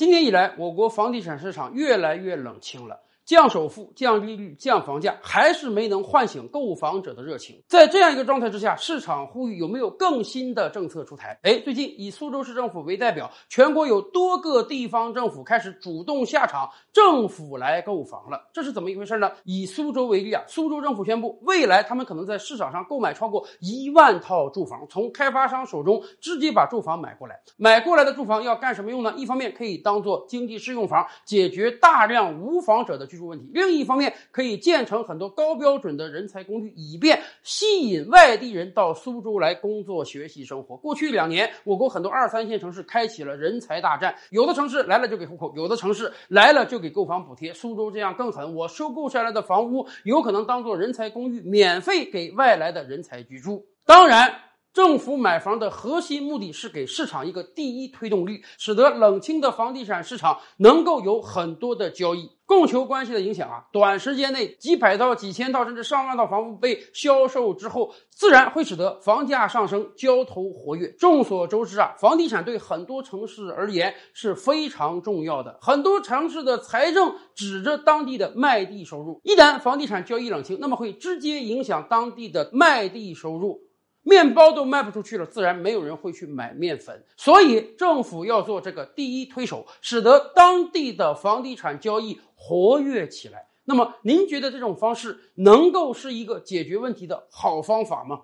今年以来，我国房地产市场越来越冷清了。降首付、降利率、降房价，还是没能唤醒购房者的热情。在这样一个状态之下，市场呼吁有没有更新的政策出台？哎，最近以苏州市政府为代表，全国有多个地方政府开始主动下场，政府来购房了。这是怎么一回事呢？以苏州为例啊，苏州政府宣布，未来他们可能在市场上购买超过一万套住房，从开发商手中直接把住房买过来。买过来的住房要干什么用呢？一方面可以当做经济适用房，解决大量无房者的居。问题。另一方面，可以建成很多高标准的人才公寓，以便吸引外地人到苏州来工作、学习、生活。过去两年，我国很多二三线城市开启了人才大战，有的城市来了就给户口，有的城市来了就给购房补贴。苏州这样更狠，我收购下来的房屋有可能当做人才公寓，免费给外来的人才居住。当然。政府买房的核心目的是给市场一个第一推动力，使得冷清的房地产市场能够有很多的交易。供求关系的影响啊，短时间内几百套、几千套甚至上万套房屋被销售之后，自然会使得房价上升，交投活跃。众所周知啊，房地产对很多城市而言是非常重要的，很多城市的财政指着当地的卖地收入。一旦房地产交易冷清，那么会直接影响当地的卖地收入。面包都卖不出去了，自然没有人会去买面粉。所以政府要做这个第一推手，使得当地的房地产交易活跃起来。那么，您觉得这种方式能够是一个解决问题的好方法吗？